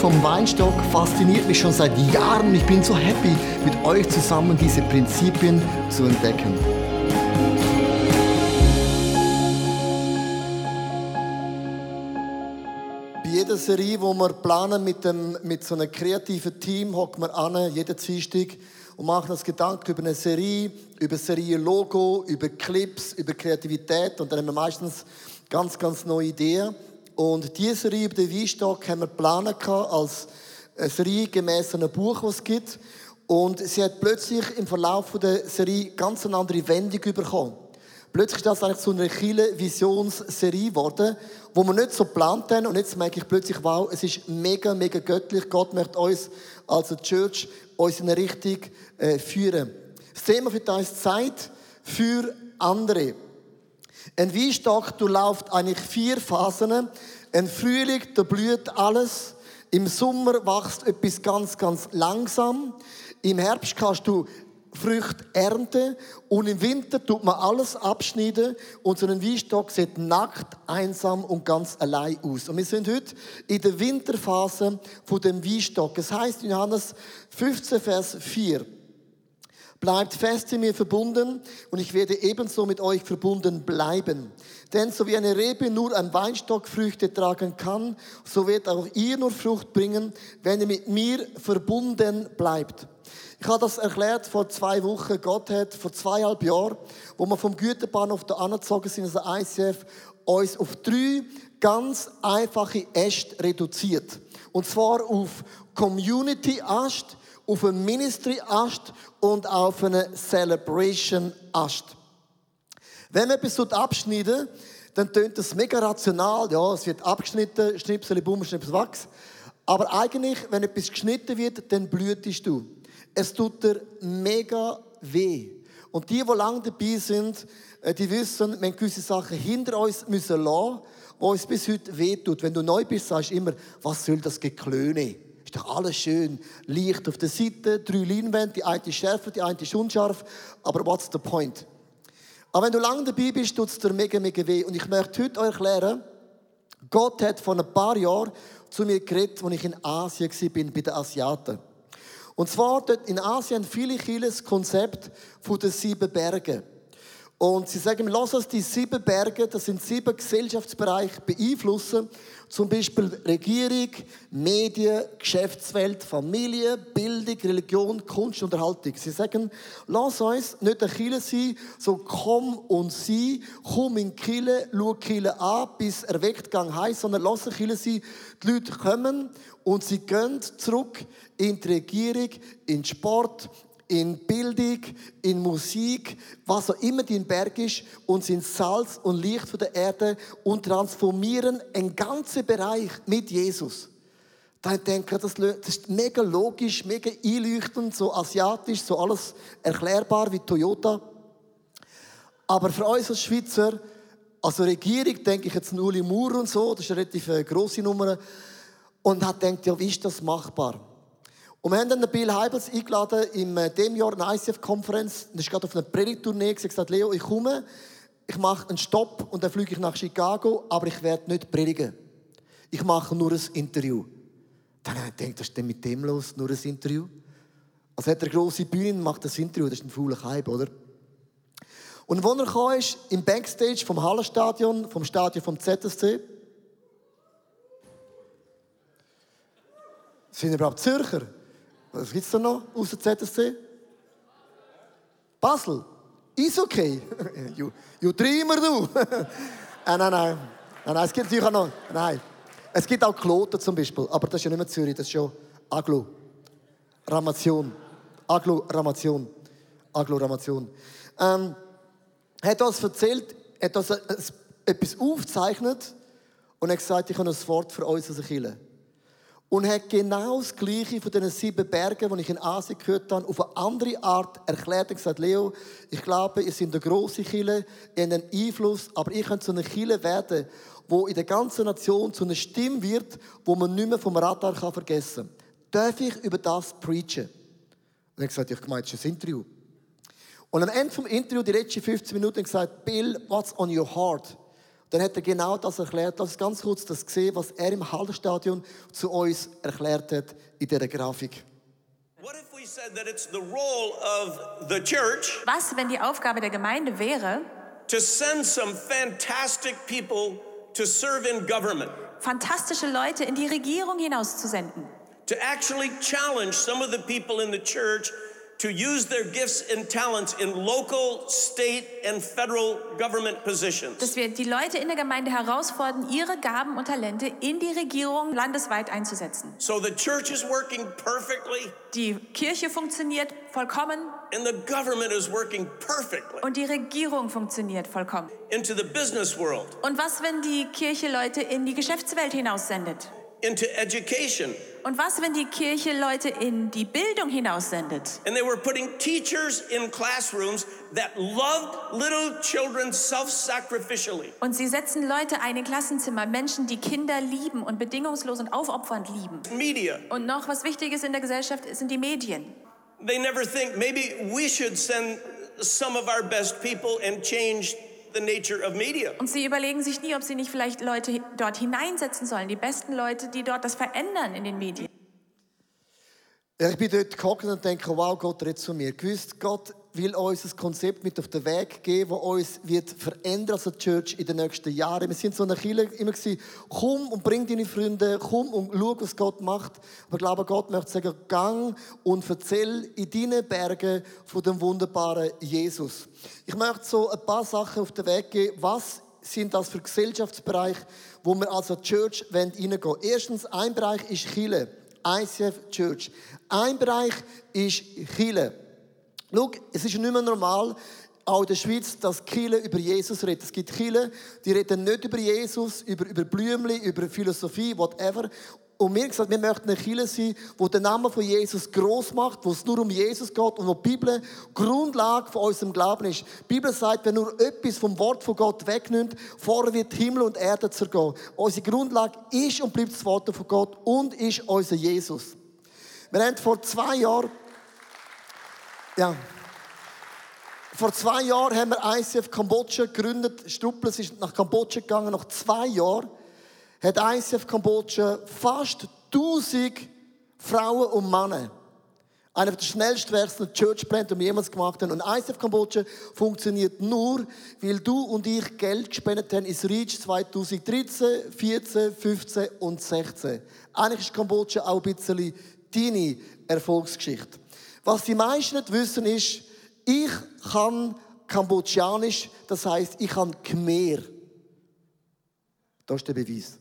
Vom Weinstock fasziniert mich schon seit Jahren. Ich bin so happy, mit euch zusammen diese Prinzipien zu entdecken. Bei jeder Serie, die wir planen mit, dem, mit so einem kreativen Team, hocken wir an, jeden Dienstag und machen uns Gedanken über eine Serie, über Serienlogo, über Clips, über Kreativität und dann haben wir meistens ganz, ganz neue Ideen. Und diese Serie über den Weinstock haben wir geplant als eine Serie gemäß einem Buch, das es gibt. Und sie hat plötzlich im Verlauf der Serie ganz eine andere Wendung bekommen. Plötzlich ist das eigentlich so eine Chile Visionsserie geworden, wo wir nicht so geplant haben. Und jetzt merke ich plötzlich, wow, es ist mega, mega göttlich. Gott möchte uns als Church uns in eine Richtung äh, führen. Das Thema für uns Zeit für andere. Ein Weinstock durchläuft eigentlich vier Phasen. Ein Frühling, da blüht alles. Im Sommer wächst etwas ganz, ganz langsam. Im Herbst kannst du Früchte ernten und im Winter tut man alles abschneiden und so ein Weinstock sieht nackt, einsam und ganz allein aus. Und wir sind heute in der Winterphase von dem Weinstock. Es heißt in Johannes 15, Vers 4. Bleibt fest in mir verbunden und ich werde ebenso mit euch verbunden bleiben. Denn so wie eine Rebe nur ein Weinstock Früchte tragen kann, so wird auch ihr nur Frucht bringen, wenn ihr mit mir verbunden bleibt. Ich habe das erklärt vor zwei Wochen. Gott hat vor zweieinhalb Jahren, wo wir vom Güterbahnhof da angezogen sind, also ICF, uns auf drei ganz einfache Äste reduziert. Und zwar auf Community-Ast, auf einen Ministry-Ast und auf einen Celebration-Ast. Wenn man etwas abschneiden dann tönt das mega rational. Ja, es wird abgeschnitten, Schnipsel, Bumm, Schnipsel, Wachs. Aber eigentlich, wenn etwas geschnitten wird, dann blühtest du. Es tut dir mega weh. Und die, die lange dabei sind, äh, die wissen, wir haben gewisse Sachen hinter uns müssen lassen, wo uns bis heute wehtut. Wenn du neu bist, sagst du immer, was soll das Geklöne? Ist doch alles schön. Licht auf der Seite, drei Leinwände, die eine ist schärfer, die eine ist unscharf. Aber what's the point? Aber wenn du lange dabei bist, tut es dir mega, mega weh. Und ich möchte heute euch erklären, Gott hat vor ein paar Jahren zu mir geredet, als ich in Asien war, bei den Asiaten. Und zwar dort in Asien viele das Konzept von den sieben Bergen. Und sie sagen, lass uns die sieben Berge, das sind sieben Gesellschaftsbereiche, beeinflussen. Zum Beispiel Regierung, Medien, Geschäftswelt, Familie, Bildung, Religion, Kunst, Unterhaltung. Sie sagen, lass uns nicht eine Kille sein, so komm und sie, komm in Kille, schau Kille an, bis erweckt gang heiß, sondern lass eine Kille sein, die Leute kommen und sie gehen zurück in die Regierung, in den Sport, in Bildung, in Musik, was auch immer dein Berg ist, und sind Salz und Licht von der Erde und transformieren einen ganzen Bereich mit Jesus. Dann denke ich, das ist mega logisch, mega einleuchtend, so asiatisch, so alles erklärbar wie Toyota. Aber für uns als Schweizer, also Regierung, denke ich jetzt an Uli Maurer und so, das ist eine relativ äh, grosse Nummer, und hat gedacht, ja, wie ist das machbar? Und wir haben dann Bill Heibels eingeladen in äh, dem Jahr eine ICF-Konferenz. Das ist gerade auf einer Predigtournee. Er gesagt, Leo, ich komme, ich mache einen Stopp und dann fliege ich nach Chicago, aber ich werde nicht predigen. Ich mache nur ein Interview. Dann habe ich gedacht, was ist denn mit dem los? Nur ein Interview? Also hat er eine grosse Bühne und macht das Interview. Das ist ein fauler Hype, oder? Und als er kam, ist, im Backstage vom Hallenstadion, vom Stadion vom ZSC, sind überhaupt Zürcher? Was gibt es da noch außer ZSC? Basel? Eishockey? you, you dreamer, du! äh, nein, nein. Nein, nein, es gibt natürlich auch noch... Nein. Es gibt auch Kloten zum Beispiel, aber das ist ja nicht mehr Zürich, das ist schon Aglo. Ramation. Aglo-Ramation. Aglo-Ramation. Ähm, hat uns erzählt, er hat uns etwas aufgezeichnet und hat gesagt, ich habe ein Wort für uns als Kirche und hat genau das Gleiche von diesen sieben Bergen, die ich in Asien gehört habe, auf eine andere Art erklärt und gesagt, Leo, ich glaube, ihr seid eine grosse Kille, ihr habt einen Einfluss, aber ihr könnt so eine Kille werden, wo in der ganzen Nation zu einer Stimme wird, wo man nicht mehr vom Radar kann vergessen kann. Darf ich über das preachen? Und er hat gesagt, ich meine, das ist ein Interview. Und am Ende vom Interview, die letzten 15 Minuten, gesagt, Bill, what's on your heart? Dann hat er genau das erklärt. Lass uns ganz kurz das sehen, was er im Hallenstadion zu uns erklärt hat in dieser Grafik. What if we said that it's the role of the church Was, wenn die Aufgabe der Gemeinde wäre, to send some fantastic people to serve in government, fantastische Leute in die Regierung hinauszusenden? to actually challenge some of the people in the church to use their gifts and talents in local, state, and federal government positions? Dass wir die Leute in der Gemeinde herausfordern, ihre Gaben und Talente in die Regierung landesweit einzusetzen. So the church is working perfectly Die Kirche funktioniert vollkommen and the government is working perfectly und die Regierung funktioniert vollkommen. into the business world, Und was, wenn die Kirche Leute in die Geschäftswelt hinaussendet? Into education. Und was, wenn die Kirche Leute in die Bildung hinaussendet? And they were putting teachers in classrooms that loved little children self sacrificially. Und sie setzen Leute ein in Klassenzimmer, Menschen, die Kinder lieben und bedingungslos und aufopfernd lieben. Media. Und noch was Wichtiges in der Gesellschaft sind die Medien. They never think maybe we should send some of our best people and change the nature of media. Und sie überlegen sich nie, ob sie nicht vielleicht Leute dort hineinsetzen sollen, die besten Leute, die dort das verändern in den Medien. Ja, ich bin dort gehockt und denke, wow, Gott redet zu mir. Gewusst, Gott will uns ein Konzept mit auf den Weg geben, das uns wird verändern als Church in den nächsten Jahren. Wir sind so eine Kirche immer gewesen, komm und bring deine Freunde, komm und schau, was Gott macht. Aber ich glaube, Gott möchte sagen, gang und erzähl in deinen Bergen von dem wunderbaren Jesus. Ich möchte so ein paar Sachen auf den Weg geben, was sind das für Gesellschaftsbereiche, wo wir als Church reingehen wollen. Erstens, ein Bereich ist Chile. ICF Church. Ein Bereich ist Chile. Schau, es ist nicht mehr normal, auch in der Schweiz, dass Chile über Jesus redet. Es gibt Chile, die reden nicht über Jesus, über, über Blümli, über Philosophie, whatever. Und haben gesagt, wir möchten eine Kirche sein, wo der Name von Jesus groß macht, wo es nur um Jesus geht und wo die Bibel Grundlage von unserem Glauben ist. Die Bibel sagt, wenn nur etwas vom Wort von Gott wegnimmt, vorher wird Himmel und Erde zergehen. Unsere Grundlage ist und bleibt das Wort von Gott und ist unser Jesus. Wir haben vor zwei Jahren, ja, vor zwei Jahren haben wir ICF Kambodscha gegründet. Struppel ist nach Kambodscha gegangen. Nach zwei Jahren hat ICF Kambodscha fast 1000 Frauen und Männer. Einer der schnellst wachsenden Churchpläne, die wir jemals gemacht haben. Und ICF Kambodscha funktioniert nur, weil du und ich Geld gespendet haben ins Reach 2013, 14, 15 und 16. Eigentlich ist Kambodscha auch ein bisschen deine Erfolgsgeschichte. Was die meisten nicht wissen ist, ich kann Kambodschanisch, das heißt, ich kann Khmer. Das ist der Beweis. "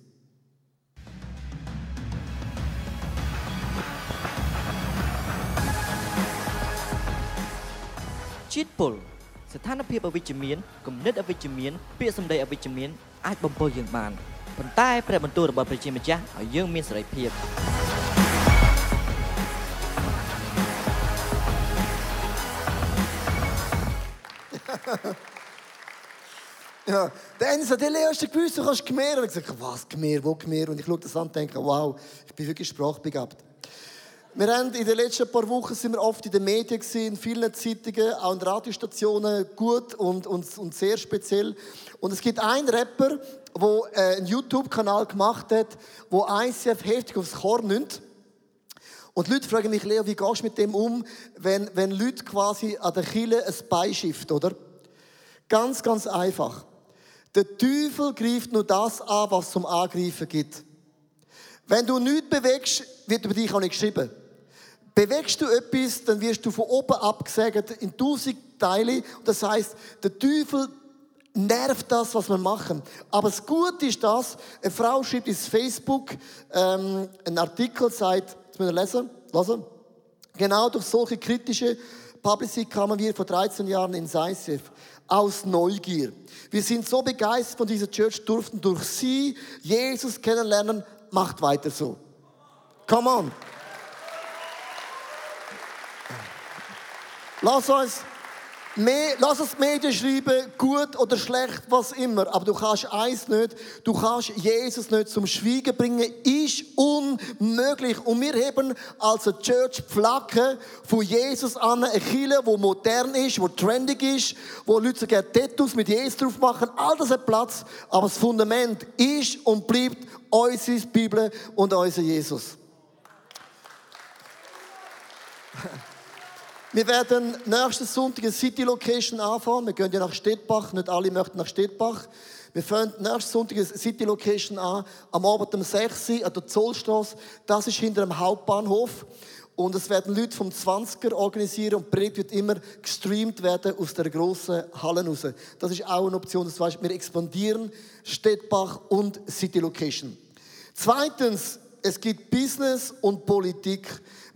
ជាតិពុលស្ថានភាពអវិជ្ជមានគំនិតអវិជ្ជមានពាក្យសម្ដីអវិជ្ជមានអាចបំពុលយើងបានប៉ុន្តែព្រះបន្ទូលរបស់ព្រះជាម្ចាស់ឲ្យយើងមានសេរីភាព Ja, der eine sagt, Leo, hast du gewusst, du kannst Khmer? Und ich sage, was, Khmer, wo Khmer? Und ich schaue das an und denke, wow, ich bin wirklich sprachbegabt. Wir haben in den letzten paar Wochen sind wir oft in den Medien gesehen, in vielen Zeitungen, auch in Radiostationen, gut und, und, und sehr speziell. Und es gibt einen Rapper, der äh, einen YouTube-Kanal gemacht hat, wo ICF heftig aufs Korn nimmt. Und Leute fragen mich, Leo, wie gehst du mit dem um, wenn, wenn Leute quasi an der Kille ein Bein schiften, oder? Ganz, ganz einfach. Der Teufel greift nur das an, was zum Angreifen gibt. Wenn du nichts bewegst, wird über dich auch nicht geschrieben. Bewegst du etwas, dann wirst du von oben abgesägt in tausend Teile. Das heißt, der Teufel nervt das, was wir machen. Aber das Gute ist das, eine Frau schreibt ins Facebook ähm, einen Artikel, sagt, jetzt müssen wir lesen, lesen. Genau durch solche kritische Publicity kamen wir vor 13 Jahren in ICF aus Neugier. Wir sind so begeistert von dieser Church, durften durch sie Jesus kennenlernen. Macht weiter so. Come on. Lass uns, Mehr, lass es Medien schreiben, gut oder schlecht, was immer. Aber du kannst eins nicht, du kannst Jesus nicht zum Schweigen bringen, ist unmöglich. Und wir haben als eine Church Flagge von Jesus an, eine Kirche, wo modern ist, wo trendig ist, wo Leute sogar Tattoos mit Jesus drauf machen. All das hat Platz. Aber das Fundament ist und bleibt unsere Bibel und unser Jesus. Wir werden nächsten Sonntag eine City Location anfangen. Wir gehen ja nach Stettbach. Nicht alle möchten nach Stettbach. Wir fangen nächsten Sonntag eine City Location an. Am Abend um 6 Uhr an der Zollstraße. Das ist hinter dem Hauptbahnhof. Und es werden Leute vom 20er organisieren und Predigt wird immer gestreamt werden aus der grossen Halle raus. Das ist auch eine Option. Das heißt, wir expandieren Stettbach und City Location. Zweitens, es gibt Business und Politik.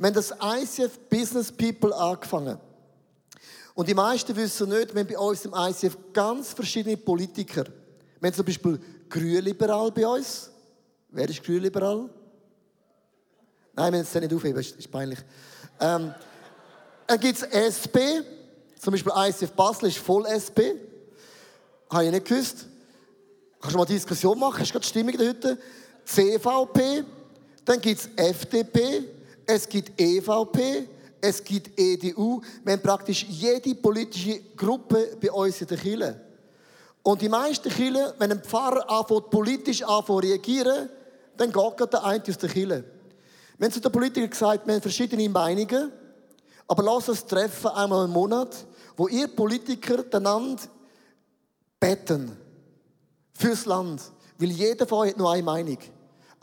Haben das ICF Business People angefangen. Und die meisten wissen nicht, wir haben bei uns im ICF ganz verschiedene Politiker. Wir haben zum Beispiel Grünliberal bei uns. Wer ist Grünliberal? Nein, wir müssen es nicht aufheben, das ist peinlich. Ähm, dann gibt es SP. Zum Beispiel ICF Basel ist voll SP. Habe ich nicht gewusst. Kannst du mal Diskussion machen? Hast du gerade die Stimmung da heute? CVP. Dann gibt es FDP, es gibt EVP, es gibt EDU. Wir haben praktisch jede politische Gruppe bei uns in der Kirche. Und die meisten Kirchen, wenn ein Pfarrer anfängt, politisch anfängt, reagieren, dann geht der eine aus der Kirche. Haben zu den Politikern gesagt, wir haben verschiedene Meinungen, aber lass uns treffen einmal im Monat, wo ihr Politiker einander beten fürs Land. Weil jeder von euch hat nur eine Meinung.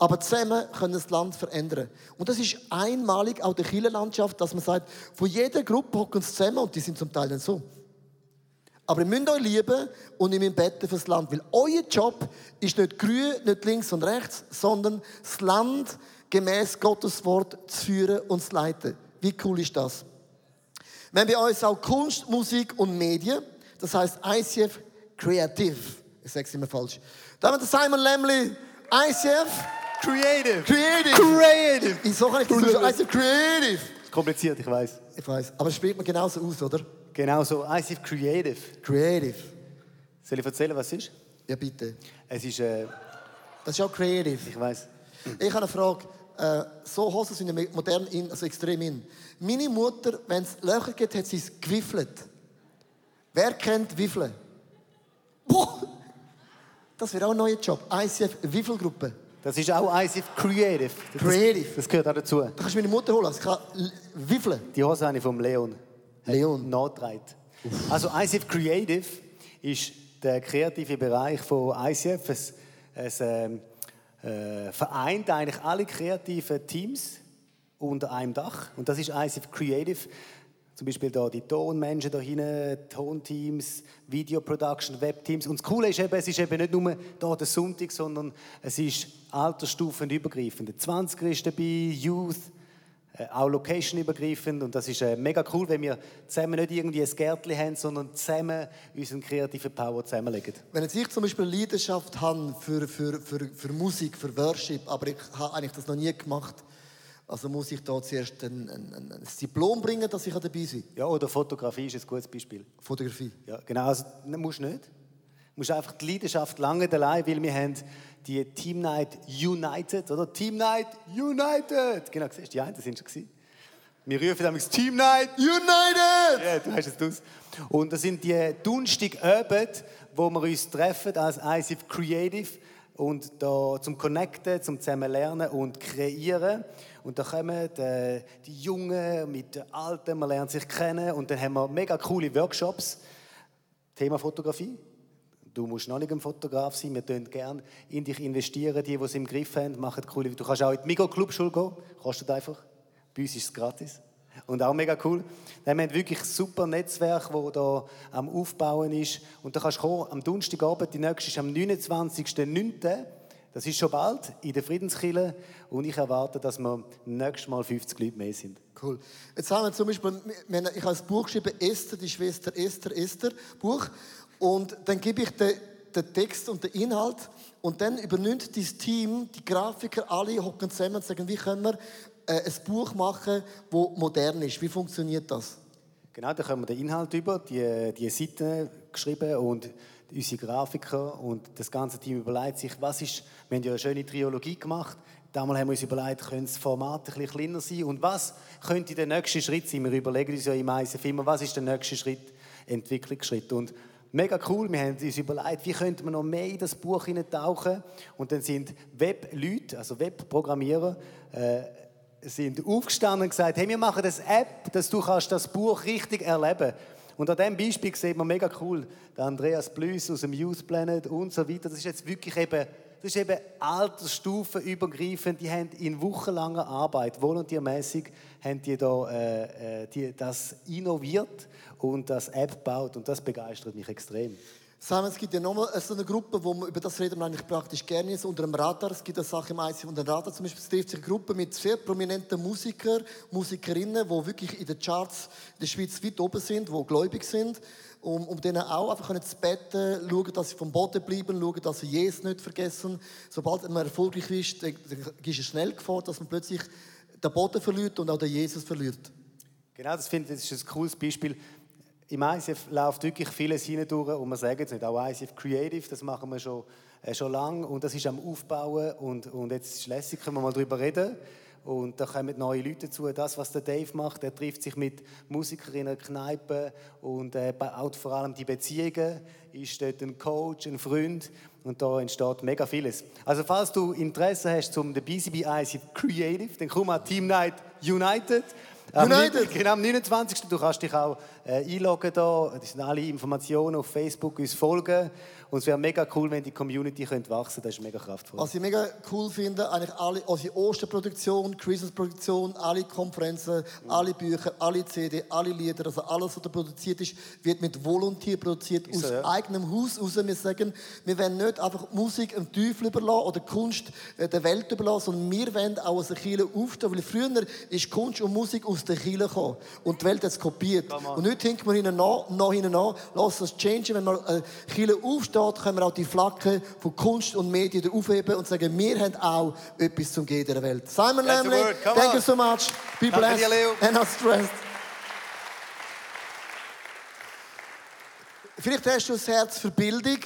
Aber zusammen können das Land verändern. Und das ist einmalig auch der Kirchenlandschaft, dass man sagt, von jeder Gruppe hocken uns zusammen und die sind zum Teil dann so. Aber ihr müsst euch lieben und ihr müsst beten fürs Land. Weil euer Job ist nicht grün, nicht links und rechts, sondern das Land gemäß Gottes Wort zu führen und zu leiten. Wie cool ist das? Wir haben bei uns auch Kunst, Musik und Medien. Das heißt ICF Creative. Ich sage es immer falsch. Da haben wir Simon Lemley, ICF Creative. Creative. Creative. Wieso kann ich das so ICF Creative? Ist kompliziert, ich weiß. Ich weiß, aber es spricht man genauso aus, oder? Genau so. ICF Creative. Creative. Soll ich erzählen, was es ist? Ja, bitte. Es ist, äh, Das ist auch Creative. ich weiß. Ich habe eine Frage. Äh, so Hosen sind ja modern in, also extrem in. Meine Mutter, wenn es Löcher gibt, hat sie es gewiffelt. Wer kennt Wiffeln? Boah! Das wäre auch ein neuer Job. ICF Wiffelgruppe. Das ist auch ICF Creative. Das, Creative. Das gehört auch dazu. Da kannst du meine Mutter holen. Sie kann wiffeln. Die Hose habe ich vom Leon. Leon. Nachgetragen. Also ICF Creative ist der kreative Bereich von ICF. Es, es ähm, äh, vereint eigentlich alle kreativen Teams unter einem Dach. Und das ist ICF Creative. Zum Beispiel da die Tonmenschen da hinten, Tonteams, Videoproduction, Webteams. Und das Coole ist eben, es ist eben nicht nur da der Sonntag, sondern es ist altersstufenübergreifend. Der 20er ist dabei, Youth, äh, auch location-übergreifend. Und das ist äh, mega cool, wenn wir zusammen nicht irgendwie ein Gärtchen haben, sondern zusammen unseren kreativen Power zusammenlegen. Wenn jetzt ich zum Beispiel Leidenschaft habe für, für, für, für Musik, für Worship, aber ich habe eigentlich das noch nie gemacht, also muss ich da zuerst ein, ein, ein, Diplom bringen, dass ich dabei sein kann. Ja, oder Fotografie ist ein gutes Beispiel. Fotografie. Ja, genau. Also, ne, musst du nicht. Du musst einfach die Leidenschaft lange allein, weil wir haben die Team Night United, oder? Team Night United! Genau, siehst du, die einen sind schon gewesen. Wir rufen damals Team Night United! Ja, du hast es aus. Und das sind die Donnerstagabend, wo wir uns treffen als ICF Creative und da zum Connecten, zum zusammen lernen und kreieren. Und da kommen die, die Jungen mit den Alten, man lernt sich kennen und dann haben wir mega coole Workshops. Thema Fotografie. Du musst noch nicht ein Fotograf sein, wir investieren gerne in dich investieren, die, die es im Griff haben, machen coole. Du kannst auch in die Migo-Clubschule gehen, kostet einfach. Bei uns ist es gratis. Und auch mega cool. Dann haben wir wirklich ein super Netzwerk, das da am Aufbauen ist. Und da kannst du kommen, am Donnerstagabend, die nächste ist am 29.09. Das ist schon bald in der Friedenskille. Und ich erwarte, dass wir nächstes Mal 50 Leute mehr sind. Cool. Jetzt haben wir zum Beispiel, wir ich habe ein Buch geschrieben, Esther, die Schwester Esther, Esther, Buch. Und dann gebe ich den, Text und den Inhalt. Und dann übernimmt dieses Team, die Grafiker, alle hocken zusammen und sagen, wie können wir äh, ein Buch machen, das modern ist. Wie funktioniert das? Genau, da kommen wir den Inhalt über, die, die Seiten geschrieben und unsere Grafiker und das ganze Team überlegt sich, was ist, wir haben ja eine schöne Triologie gemacht, damals haben wir uns überlegt, könnte das Format ein bisschen kleiner sein und was könnte der nächste Schritt sein? Wir überlegen uns ja im ISF immer, was ist der nächste Schritt, Entwicklungsschritt und Mega cool, wir haben uns überlegt, wie könnte man noch mehr in das Buch tauchen und dann sind Webleute, also Webprogrammierer, äh, sind aufgestanden und gesagt, hey, wir machen das App, dass du kannst das Buch richtig erleben und an diesem Beispiel sieht man mega cool, der Andreas Blüss aus dem Youth Planet und so weiter. Das ist jetzt wirklich eben, das ist eben altersstufenübergreifend. Die haben in wochenlanger Arbeit, volontärmäßig, haben die da, äh, äh, die, das innoviert und das App baut und das begeistert mich extrem. Simon, es gibt ja nochmal so eine Gruppe, wo man, über das reden wir eigentlich praktisch gerne ist, unter dem Radar. Es gibt eine Sache im ICF unter dem Radar. Zum Beispiel es trifft sich eine Gruppe mit sehr prominenten Musikern, Musikerinnen, die wirklich in den Charts in der Schweiz weit oben sind, die gläubig sind. Um, um denen auch einfach zu beten, schauen, dass sie vom Boden bleiben, schauen, dass sie Jesus nicht vergessen. Sobald man erfolgreich ist, dann ist es schnell Gefahr, dass man plötzlich den Boden verliert und auch den Jesus verliert. Genau, das finde ich, das ist ein cooles Beispiel. Im ICF läuft wirklich vieles hindurch und wir sagen es nicht, auch ICF Creative, das machen wir schon, äh, schon lange und das ist am Aufbauen und, und jetzt ist lässig, können wir mal darüber reden. Und da kommen neue Leute dazu. Das, was der Dave macht, er trifft sich mit Musikern in einer Kneipe und äh, baut vor allem die Beziehungen, ist dort ein Coach, ein Freund und da entsteht mega vieles. Also falls du Interesse hast zum der BCB ICF Creative, dann komm mal Team Night United. United. Genau, am 29. Du kannst dich auch einloggen da. Das sind alle Informationen auf Facebook, uns folgen. Und es wäre mega cool, wenn die Community könnte wachsen Das ist mega kraftvoll. Was ich mega cool finde, eigentlich alle, unsere Osterproduktion, Christmas-Produktion, alle Konferenzen, mhm. alle Bücher, alle CD, alle Lieder, also alles, was da produziert ist, wird mit Volontier produziert, ist aus so, ja. eigenem Haus raus. Wir sagen, wir wollen nicht einfach Musik dem Teufel überlassen oder Kunst äh, der Welt überlassen, sondern wir wollen auch aus der Kirche aufstehen, weil früher ist Kunst und Musik aus der Kirche gekommen und die Welt hat es kopiert. Und heute hinken wir hinten nach, nach hinten nach, lass das changen, wenn wir äh, Kirche aufstehen, steht, können wir auch die Flagge von Kunst und Medien aufheben und sagen, wir haben auch etwas zum Gehen der Welt. Simon Lamley, thank you so much. Be blessed and not stressed. Vielleicht hast du das Herz für Bildung.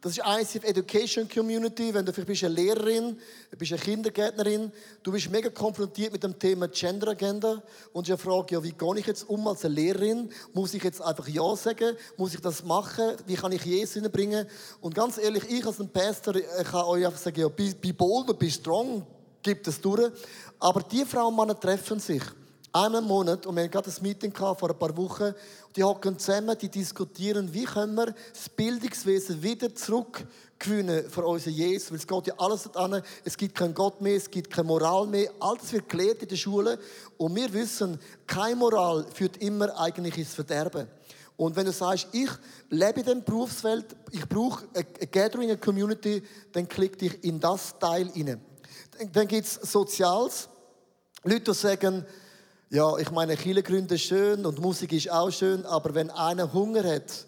Das ist ICF Education Community. Wenn du vielleicht bist eine Lehrerin, bist eine Kindergärtnerin, du bist mega konfrontiert mit dem Thema Gender Agenda und ich frage, ja, wie gehe ich jetzt um als eine Lehrerin? Muss ich jetzt einfach Ja sagen? Muss ich das machen? Wie kann ich Jesus hinbringen? Und ganz ehrlich, ich als ein Pastor kann euch einfach sagen, ja, be bold, be strong, gibt es durch. Aber die Frauen und Männer treffen sich im Monat und wir hatten gerade ein Meeting vor ein paar Wochen die hocken zusammen, die diskutieren, wie können wir das Bildungswesen wieder zurückgewinnen für unseren Jesus, weil es geht ja alles an, es gibt keinen Gott mehr, es gibt keine Moral mehr, alles wird gelehrt in der Schule und wir wissen, keine Moral führt immer eigentlich ins Verderben. Und wenn du sagst, ich lebe in dem Berufsfeld, ich brauche eine Gathering, eine Community, dann klick dich in das Teil hinein. Dann gibt es Soziales. Leute, die sagen, ja, ich meine, Kirchengründe ist schön und Musik ist auch schön, aber wenn einer Hunger hat,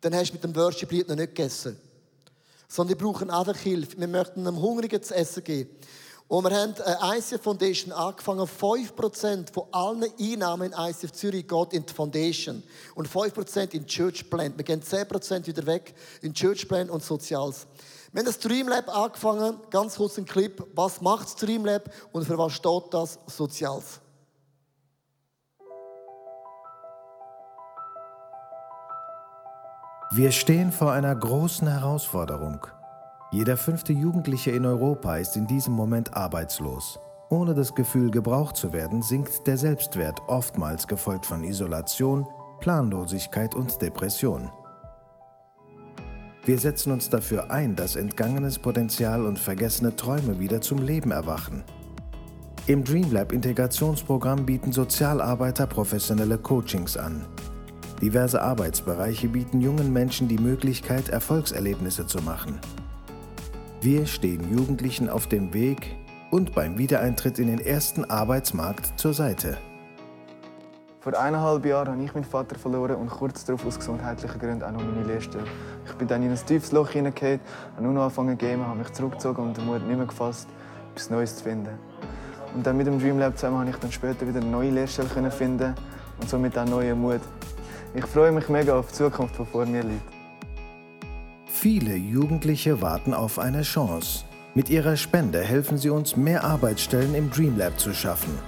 dann hast du mit dem Worship-Lied noch nicht gegessen. Sondern wir brauchen einfach Hilfe. Wir möchten einem Hungrigen zu essen geben. Und wir haben eine ICF Foundation angefangen. 5% von allen Einnahmen in ICF Zürich geht in die Foundation. Und 5% in Church Plant. Wir gehen 10% wieder weg in Church Plant und Soziales. Wir haben das Streamlab angefangen. Ganz kurz ein Clip. Was macht Streamlab und für was steht das Soziales? Wir stehen vor einer großen Herausforderung. Jeder fünfte Jugendliche in Europa ist in diesem Moment arbeitslos. Ohne das Gefühl, gebraucht zu werden, sinkt der Selbstwert, oftmals gefolgt von Isolation, Planlosigkeit und Depression. Wir setzen uns dafür ein, dass entgangenes Potenzial und vergessene Träume wieder zum Leben erwachen. Im Dreamlab Integrationsprogramm bieten Sozialarbeiter professionelle Coachings an, Diverse Arbeitsbereiche bieten jungen Menschen die Möglichkeit, Erfolgserlebnisse zu machen. Wir stehen Jugendlichen auf dem Weg und beim Wiedereintritt in den ersten Arbeitsmarkt zur Seite. Vor eineinhalb Jahren habe ich meinen Vater verloren und kurz darauf aus gesundheitlichen Gründen auch noch meine Lehrstelle. Ich bin dann in ein tiefes Loch hineingekommen, habe nur noch angefangen zu gehen, habe mich zurückgezogen und den Mut nicht mehr gefasst, etwas Neues zu finden. Und dann mit dem Dreamlab zusammen konnte ich dann später wieder eine neue Lehrstelle finden und somit auch neuen Mut. Ich freue mich mega auf die Zukunft, die vor mir liegt. Viele Jugendliche warten auf eine Chance. Mit ihrer Spende helfen sie uns, mehr Arbeitsstellen im Dreamlab zu schaffen.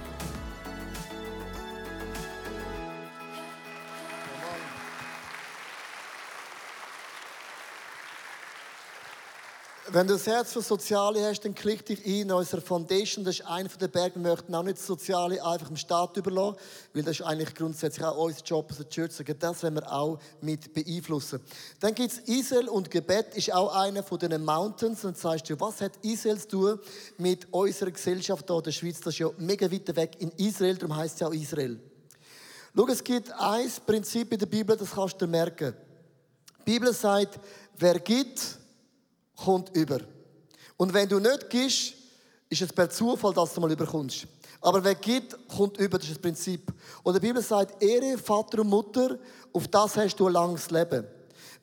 Wenn du das Herz für Soziale hast, dann klick dich ein in unserer Foundation. Das ist einer der Berge. Wir möchten auch nicht das Soziale einfach dem Staat überlassen, weil das ist eigentlich grundsätzlich auch unser Job als Church. Das wollen wir auch mit beeinflussen. Dann gibt es Israel und Gebet ist auch einer von den Mountains. Und sagst du, was hat Israel zu tun mit unserer Gesellschaft hier in der Schweiz? Das ist ja mega weit weg in Israel, darum heißt es ja auch Israel. Schau, es gibt ein Prinzip in der Bibel, das kannst du merken. Die Bibel sagt, wer gibt, kommt über. Und wenn du nicht gibst, ist es per Zufall, dass du mal überkommst. Aber wer gibt, kommt über, das ist das Prinzip. Und die Bibel sagt, Ehre Vater und Mutter, auf das hast du ein langes Leben.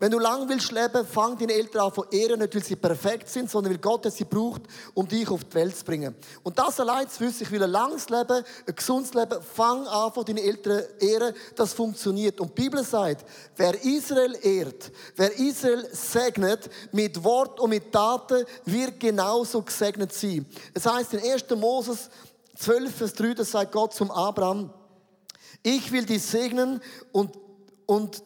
Wenn du lang willst leben, fang deine Eltern an von ehren, nicht weil sie perfekt sind, sondern weil Gott sie braucht, um dich auf die Welt zu bringen. Und das allein zu wissen, ich will ein langes Leben, ein gesundes Leben, fang an von deinen Eltern ehren, das funktioniert. Und die Bibel sagt, wer Israel ehrt, wer Israel segnet, mit Wort und mit Taten, wird genauso gesegnet sein. Das heißt in 1. Moses 12, Vers 3, das sagt Gott zum Abraham, ich will dich segnen und, und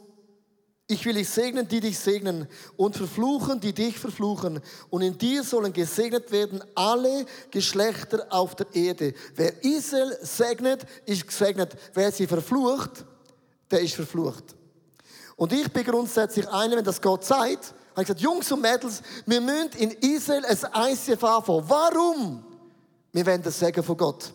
ich will dich segnen, die dich segnen und verfluchen, die dich verfluchen. Und in dir sollen gesegnet werden alle Geschlechter auf der Erde. Wer Israel segnet, ist gesegnet. Wer sie verflucht, der ist verflucht. Und ich bin grundsätzlich einer, wenn das Gott sagt, habe ich gesagt, Jungs und Mädels, wir müssen in Israel ein ICF anfangen. Warum? Wir wollen das Segen von Gott.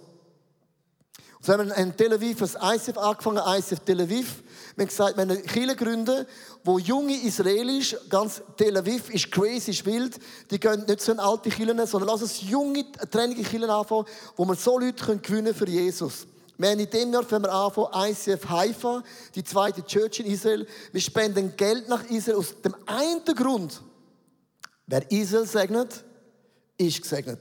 Und so haben wir in Tel Aviv ein ICF angefangen, ICF Tel Aviv. Wir haben gesagt, wir eine Kirche gründen, wo junge Israelis, ganz Tel Aviv ist crazy, ist wild, die gehen nicht so in alte Kirchen, sondern lass uns junge, trennige Kirchen anfangen, wo wir so Leute können gewinnen für Jesus. Wir haben in diesem Jahr fangen wir anfangen, ICF Haifa, die zweite Church in Israel. Wir spenden Geld nach Israel aus dem einen Grund. Wer Israel segnet, ist gesegnet.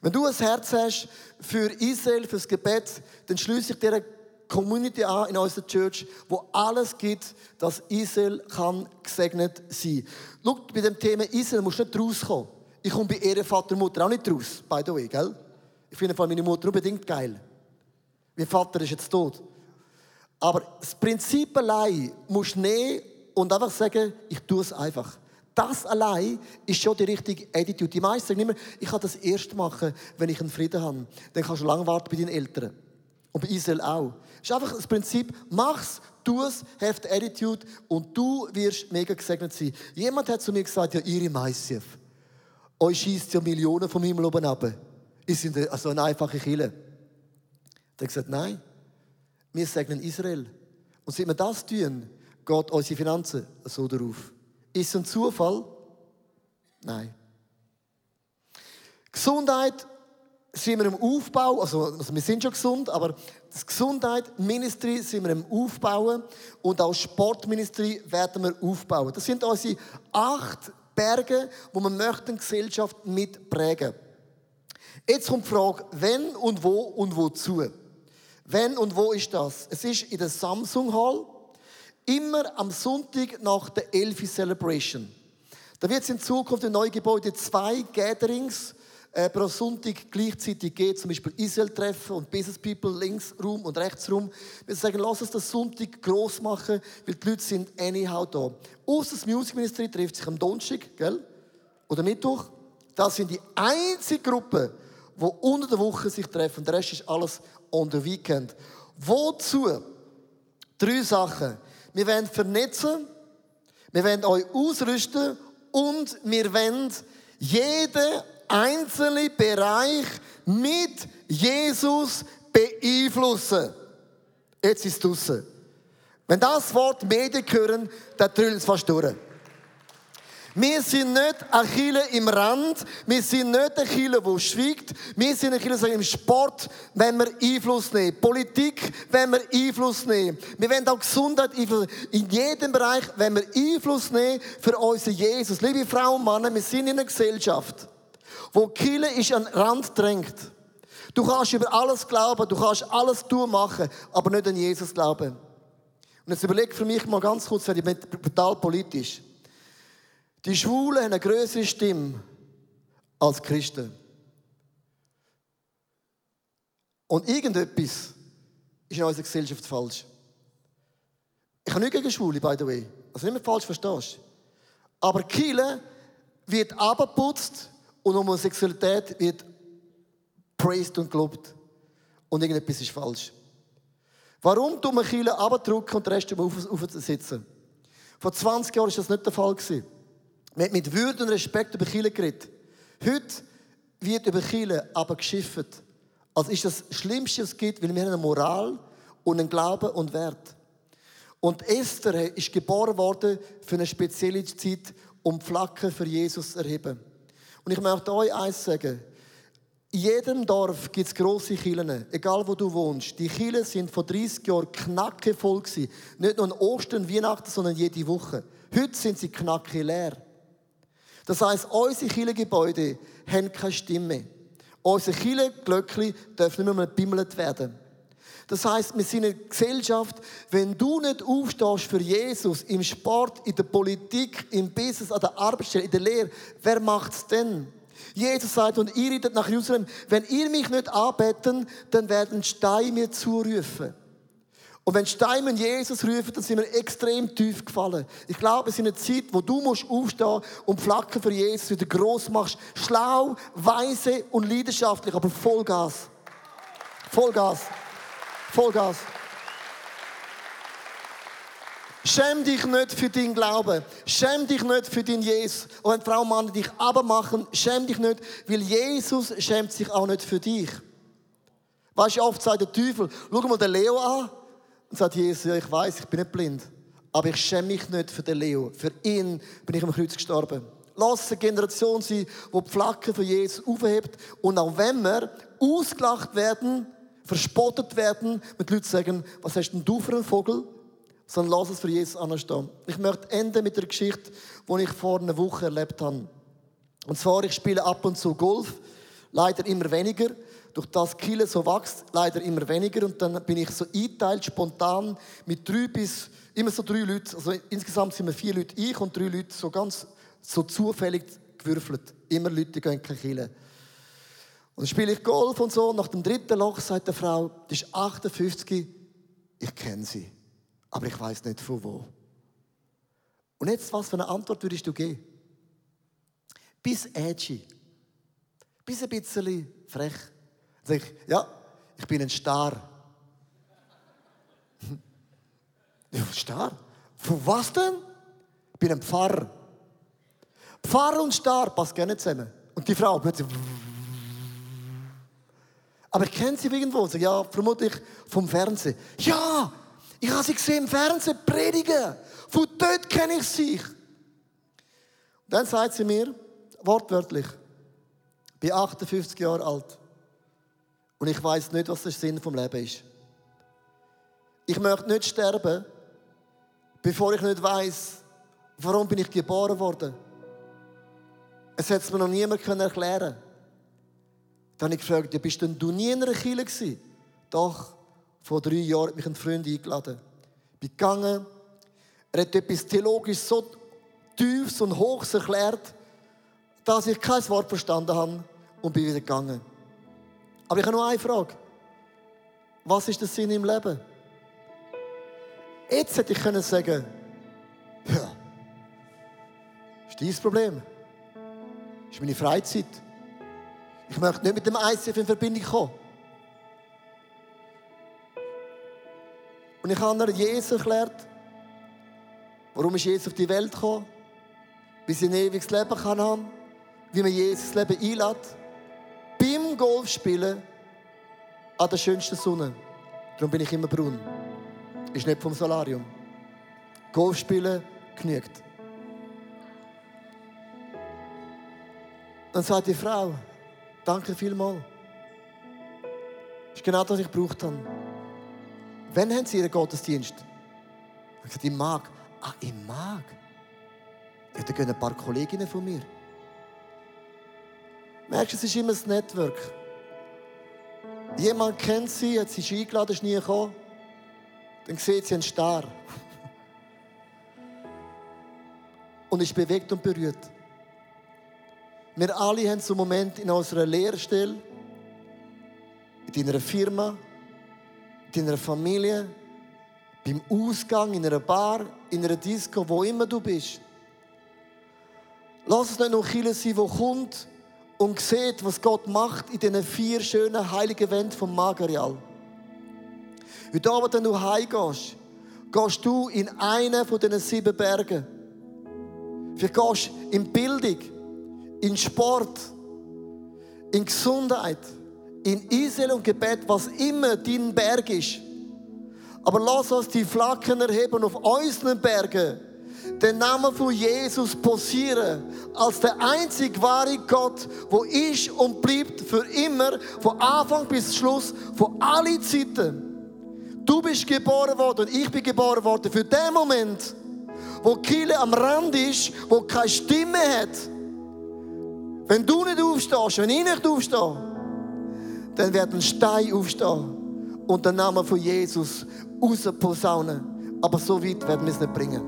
Wenn du ein Herz hast für Israel, fürs Gebet, dann schließe ich dir Community an in unserer Church, wo alles gibt, dass Israel kann gesegnet sein. Schau, bei dem Thema Israel musst du nicht rauskommen. Ich komme bei Ehre Vater und Mutter auch nicht raus, by the way, gell? Ich finde meine Mutter unbedingt geil. Mein Vater ist jetzt tot. Aber das Prinzip allein musst du nehmen und einfach sagen, ich tue es einfach. Das allein ist schon die richtige Attitude. Die meisten sagen immer, ich kann das erst machen, wenn ich einen Frieden habe. Dann kannst du lange warten bei deinen Eltern. Und bei Israel auch. Es ist einfach das Prinzip, mach's, tu es, have the attitude und du wirst mega gesegnet sein. Jemand hat zu mir gesagt, ja, ihr im ICF, euch schießt ja Millionen vom Himmel oben ab. Ihr seid also eine einfache Kille. Er hat gesagt, nein, wir segnen Israel. Und seit wir das tun, geht unsere Finanzen so darauf. Ist es ein Zufall? Nein. Gesundheit sind wir im Aufbau, also, also, wir sind schon gesund, aber das Gesundheit-Ministry sind wir im Aufbauen und auch Sportministry werden wir aufbauen. Das sind unsere acht Berge, wo wir möchten Gesellschaft mitprägen. Jetzt kommt die Frage, wenn und wo und wozu. Wenn und wo ist das? Es ist in der Samsung Hall, immer am Sonntag nach der Elfi Celebration. Da wird es in Zukunft im neuen Gebäude zwei Gatherings äh, pro Sonntag gleichzeitig geht, zum Beispiel Israel-Treffen und Business People links rum und rechts rum. Wir sagen, lass uns das Sonntag gross machen, weil die Leute sind anyhow da. Außer das Music Ministry trifft sich am Donnerstag, gell? Oder Mittwoch. Das sind die einzige Gruppe, die unter der Woche sich treffen. Der Rest ist alles on the weekend. Wozu? Drei Sachen. Wir wollen vernetzen, wir wollen euch ausrüsten und wir wollen jeden einzelne Bereich mit Jesus beeinflussen. Jetzt ist es draussen. Wenn das Wort Medien hören, dann trüllt es fast durch. Wir sind nicht ein Chile im Rand, wir sind nicht ein Chile, der schweigt, wir sind ein Chile im Sport, wenn wir Einfluss nehmen. Politik, wenn wir Einfluss nehmen. Wir wollen auch Gesundheit Einfluss. In jedem Bereich, wenn wir Einfluss nehmen für unseren Jesus. Liebe Frauen und Männer, wir sind in einer Gesellschaft, wo Kille ist an den Rand drängt. Du kannst über alles glauben, du kannst alles tun machen, aber nicht an Jesus glauben. Und jetzt überleg für mich mal ganz kurz, werde ich brutal politisch. Die Schwulen haben eine größere Stimme als Christen. Und irgendetwas ist in unserer Gesellschaft falsch. Ich habe nichts gegen Schwule, by the way. Also nicht mehr falsch verstehst. Aber Kiel wird abgeputzt und Homosexualität wird praised und gelobt. Und irgendetwas ist falsch. Warum tun wir Kiel abdrücken und den Rest auf, aufsitzen? Vor 20 Jahren war das nicht der Fall. Man hat mit Würde und Respekt über Kiel geredet. Heute wird über Kiel aber geschifft. Also ist das Schlimmste, was es gibt, weil wir haben eine Moral und einen Glauben und Wert. Und Esther ist geboren worden für eine spezielle Zeit, um Flaggen für Jesus zu erheben. Und ich möchte euch eins sagen. In jedem Dorf gibt es grosse Kirchen, egal wo du wohnst. Die Kirchen sind vor 30 Jahren knackevoll gewesen. Nicht nur an Ostern, Weihnachten, sondern jede Woche. Heute sind sie knacke leer. Das heisst, unsere Kirchengebäude haben keine Stimme. Unsere Kirchenglöckchen dürfen nicht mehr bimmelt werden. Das heißt, wir sind eine Gesellschaft, wenn du nicht aufstehst für Jesus im Sport, in der Politik, im Business, an der Arbeitsstelle, in der Lehre, wer macht's denn? Jesus sagt, und ihr redet nach Jerusalem, wenn ihr mich nicht anbeten, dann werden Steine mir zurufen. Und wenn Steine Jesus rufen, dann sind wir extrem tief gefallen. Ich glaube, es ist eine Zeit, wo du musst aufstehen und Flaggen für Jesus wieder gross machst. Schlau, weise und leidenschaftlich, aber Vollgas. Vollgas. Vollgas. Schäm dich nicht für deinen Glauben. Schäm dich nicht für deinen Jesus. Und wenn Frau Mann dich abmachen, schäm dich nicht, weil Jesus schämt sich auch nicht für dich. Weißt du, oft sagt der Teufel, schau mal den Leo an. Und sagt Jesus, ja, ich weiß, ich bin nicht blind. Aber ich schäme mich nicht für den Leo. Für ihn bin ich am Kreuz gestorben. Lass eine Generation sein, die die Flagge von Jesus aufhebt. Und auch wenn wir ausgelacht werden, verspottet werden, mit Leuten sagen, was hast denn du für einen Vogel? Sondern lass es für Jesus anstehen. Ich möchte enden mit der Geschichte, die ich vor einer Woche erlebt habe. Und zwar, ich spiele ab und zu Golf, leider immer weniger. Durch das Kille so wächst, leider immer weniger. Und dann bin ich so eingeteilt, spontan, mit drei bis, immer so drei Leuten. Also insgesamt sind wir vier Leute, ich und drei Leute, so ganz, so zufällig gewürfelt. Immer Leute, die gehen keine Kille. Und dann spiele ich Golf und so. Nach dem dritten Loch sagt die Frau, die ist 58, ich kenne sie, aber ich weiß nicht von wo. Und jetzt, was für eine Antwort würdest du geben? Bis edgy. Bis ein bisschen frech. Dann sage ich, ja, ich bin ein Star. Ja, Star? Von was denn? Ich bin ein Pfarrer. Pfarrer und Star passt gerne zusammen. Und die Frau plötzlich. Aber ich kenne sie irgendwo. Sag, ja, vermutlich vom Fernsehen. Ja, ich habe sie gesehen im Fernsehen predigen. Von dort kenne ich sie. Und dann sagt sie mir, wortwörtlich, ich bin 58 Jahre alt. Und ich weiß nicht, was der Sinn vom Leben ist. Ich möchte nicht sterben, bevor ich nicht weiß, warum bin ich geboren worden. Es hat mir noch niemand erklären können. Dann habe ich gefragt, ja, bist denn du nie in einer Kirche gewesen? Doch, vor drei Jahren hat mich ein Freund eingeladen. Ich bin gegangen. Er hat etwas theologisch so tiefs und hochs erklärt, dass ich kein Wort verstanden habe und bin wieder gegangen. Aber ich habe nur eine Frage. Was ist der Sinn im Leben? Jetzt hätte ich können sagen, ja, ist dein Problem. Ist meine Freizeit. Ich möchte nicht mit dem ICF in Verbindung kommen. Und ich habe Jesus erklärt, warum ist Jesus auf die Welt gekommen, wie sie ein ewiges Leben kann haben, wie man Jesus Leben einlädt. Beim Golfspielen an der schönsten Sonne. Darum bin ich immer braun. Ist nicht vom Solarium. Golfspielen genügt. Dann sagt die Frau, Danke vielmals. Das ist genau das, was ich gebraucht habe. Wann haben Sie Ihren Gottesdienst? Ich gesagt, ich mag. Ah, ich mag. Ja, da gehen ein paar Kolleginnen von mir. Merkst du, es ist immer das Network. jemand kennt sie, hat sie eingeladen, ist nie gekommen, dann sieht sie einen Star. Und ist bewegt und berührt. Wir alle haben so einen Moment in unserer Lehrstelle, in deiner Firma, in deiner Familie, beim Ausgang, in einer Bar, in einer Disco, wo immer du bist. Lass es nicht nur Chile sein, wo kommt und sieht, was Gott macht in diesen vier schönen heiligen Wänden vom Magarial. Heute Abend, wenn du heimgehst, gehst du in einen von diesen sieben Bergen. Vielleicht gehst du in Bildung, in Sport, in Gesundheit, in Israel und Gebet, was immer dein Berg ist. Aber lass uns die Flaggen erheben auf unseren Bergen, den Namen von Jesus posieren, als der einzig wahre Gott, wo ist und bleibt für immer, von Anfang bis Schluss, von allen Zeiten. Du bist geboren worden und ich bin geboren worden für den Moment, wo Kille am Rand ist, wo keine Stimme hat. Wenn du nicht aufstehst, wenn ich nicht aufstehe, dann wird ein Stein aufstehen und den Namen von Jesus rausposaunen. Aber so weit werden wir es nicht bringen.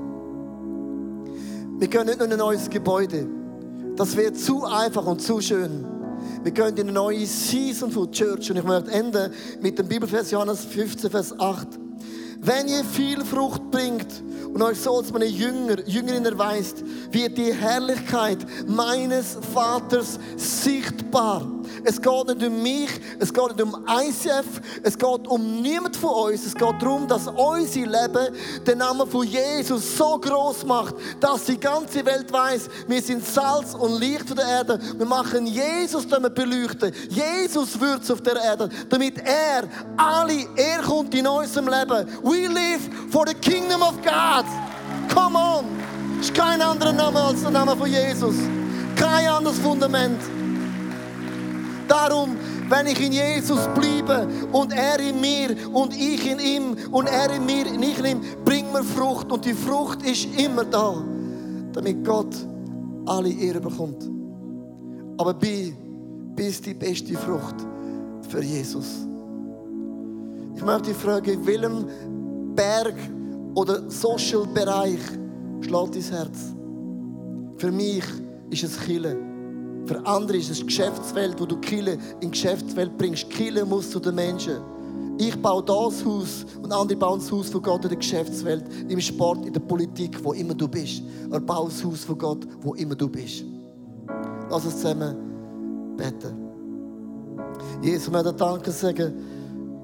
Wir können nicht nur in ein neues Gebäude. Das wäre zu einfach und zu schön. Wir gehen in eine neue Season von Church. Und ich möchte enden mit dem Bibelvers Johannes 15, Vers 8. Wenn ihr viel Frucht bringt und euch so als meine Jünger, Jüngerin erweist, wird die Herrlichkeit meines Vaters sichtbar. Es geht nicht um mich, es geht nicht um ICF, es geht um niemand von uns. Es geht darum, dass unser Leben den Namen von Jesus so groß macht, dass die ganze Welt weiß, wir sind Salz und Licht der Erde. Wir machen Jesus damit beleuchten. Jesus wird auf der Erde, damit er alle, er kommt in unserem Leben. We live for the kingdom of God. Come on! Es ist kein anderer Name als der Name von Jesus. Kein anderes Fundament. Darum, wenn ich in Jesus bleibe und er in mir und ich in ihm und er in mir und ich in ihm, bringt mir Frucht und die Frucht ist immer da, damit Gott alle Ehre bekommt. Aber bi, bist die beste Frucht für Jesus. Ich möchte dich fragen, in welchem Berg oder Social Bereich schlägt dein Herz? Für mich ist es Chile. Für andere ist es Geschäftswelt, wo du Kille in Geschäftswelt bringst. Kille muss zu den Menschen. Ich baue das Haus und andere bauen das Haus von Gott in der Geschäftswelt, im Sport, in der Politik, wo immer du bist. Er baut das Haus von Gott, wo immer du bist. Lass uns zusammen beten. Jesus, wir Danke sagen,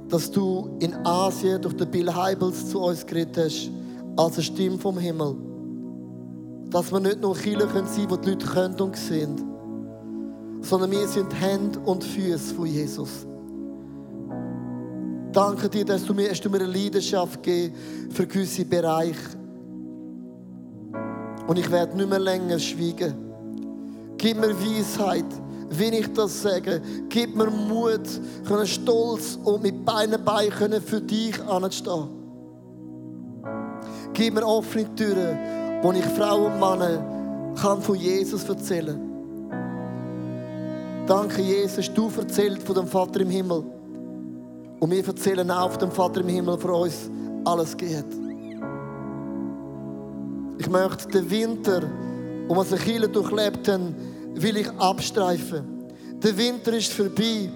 dass du in Asien durch den Bill Heibels zu uns geredet hast, als eine Stimme vom Himmel. Dass wir nicht nur Kinder sein können, die die Leute können und sehen sondern wir sind Hände und Füße von Jesus. Danke dir, dass du mir, hast du mir eine Leidenschaft gegeben für gewisse Bereiche. Und ich werde nicht mehr länger schweigen. Gib mir Weisheit, wie ich das sage. Gib mir Mut, können stolz und mit beiden Beinen für dich anzustehen. Gib mir offene Türen, wo ich Frauen und Männer kann von Jesus erzählen kann. Danke, Jesus, du erzählst von dem Vater im Himmel. Und wir erzählen auch von dem Vater im Himmel für uns alles geht. Ich möchte den Winter, wo wir sich hier durchlebt haben, will ich abstreifen. Der Winter ist vorbei.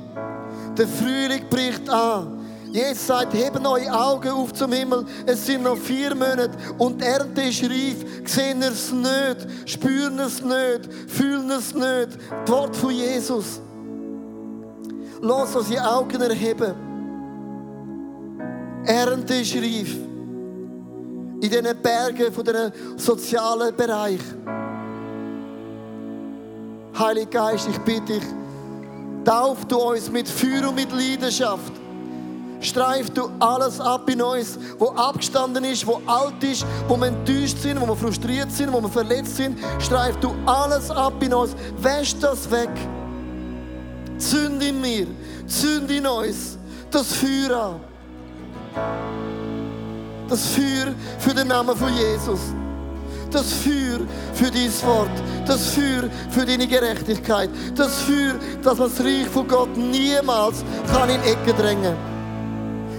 Der Frühling bricht an. Jesus sagt, heben eure Augen auf zum Himmel. Es sind noch vier Monate und Ernte ist reif. Sehen es nicht, spüren es nicht, fühlen es nicht. Das Wort von Jesus. Lass uns die Augen erheben. Ernte ist reif. In diesen Bergen von diesem sozialen Bereich. Heiliger Geist, ich bitte dich, tauf du uns mit Feuer und mit Leidenschaft streif du alles ab in uns, wo abgestanden ist, wo alt ist, wo wir enttäuscht sind, wo wir frustriert sind, wo wir verletzt sind. Streif du alles ab in uns, wäsch das weg. Zünd in mir, zünd in uns das Feuer an. Das Feuer für den Namen von Jesus. Das Feuer für dein Wort. Das Feuer für deine Gerechtigkeit. Das Feuer, dass man das Reich von Gott niemals kann in Ecke drängen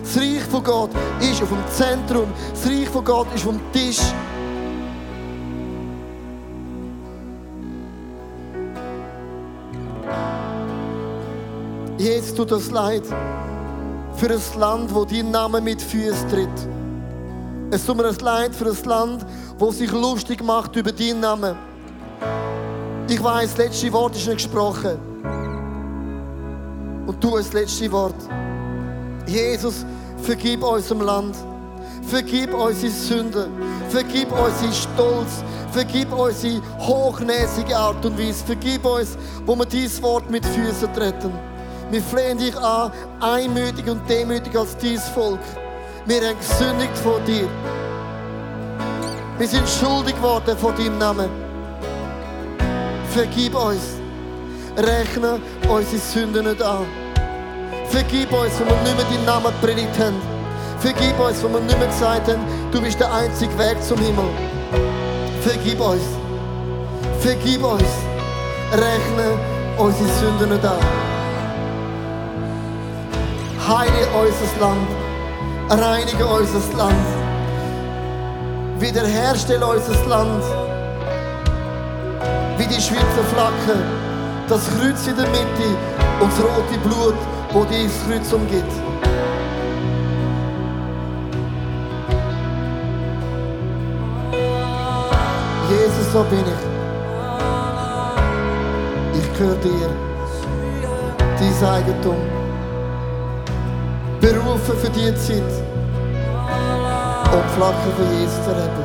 Das Reich von Gott ist auf dem Zentrum. Das Reich von Gott ist auf dem Tisch. Jesus tut das leid für ein Land, wo dein Name mit Füßen tritt. Es tut mir das leid für ein Land, wo sich lustig macht über deinen Namen. Ich weiß, das letzte Wort ist nicht gesprochen. Und du das letzte Wort. Jesus, vergib unserem Land. Vergib unsere Sünden. Vergib unsere Stolz. Vergib unsere hochnäsige Art und Weise. Vergib uns, wo wir dieses Wort mit Füßen treten. Wir flehen dich an, einmütig und demütig als dieses Volk. Wir haben gesündigt vor dir. Wir sind schuldig geworden vor deinem Namen. Vergib uns. Rechne unsere Sünden nicht an. Vergib uns, wenn wir nicht mehr deinen Namen predigt haben. Vergib uns, wenn wir nicht mehr gesagt haben, du bist der einzige Weg zum Himmel. Vergib uns. Vergib uns. Rechne unsere Sünden nicht an. Heile unser Land. Reinige unser Land. Wiederherstelle unser Land. Wie die Schweizer Flagge. Das Kreuz in der Mitte und das rote Blut, wo dieses Kreuz umgibt. Jesus, so bin ich. Ich gehöre dir. Dein Eigentum. Berufen für die Zeit. Die Flagge von Jesus zu retten.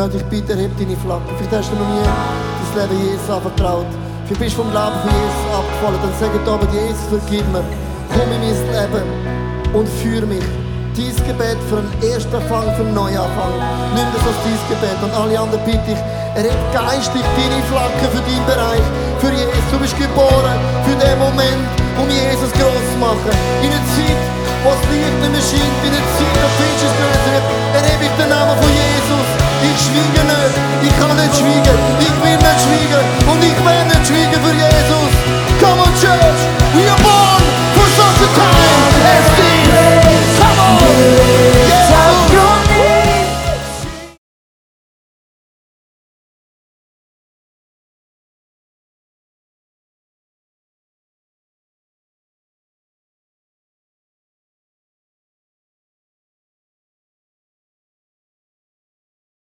Möchte dich bitten, heb deine Flagge. Vielleicht hast du noch nie das Leben Jesus anvertraut. Vielleicht bist du vom Glauben von Jesus abgefallen. Dann sag doch aber, Jesus, vergib mir. Komm in mein Leben und führe mich. Dies Gebet für einen ersten Anfang, für einen Neuanfang. Nimm das als dein Gebet. Und alle anderen bitte ich, erhebe geistig deine Flagge für deinen Bereich. Für Jesus. Du bist geboren für den Moment, um Jesus groß zu machen. In einer Zeit, wo das Licht nicht mehr scheint, in einer Zeit, wo Finsternis wird, erhebe ich den Namen von Jesus. Ich schwiege nicht, ich kann nicht schweigen, ich will nicht schweigen und ich werde nicht schweigen für Jesus. Come on Church, we are born for such a time as this. Come on!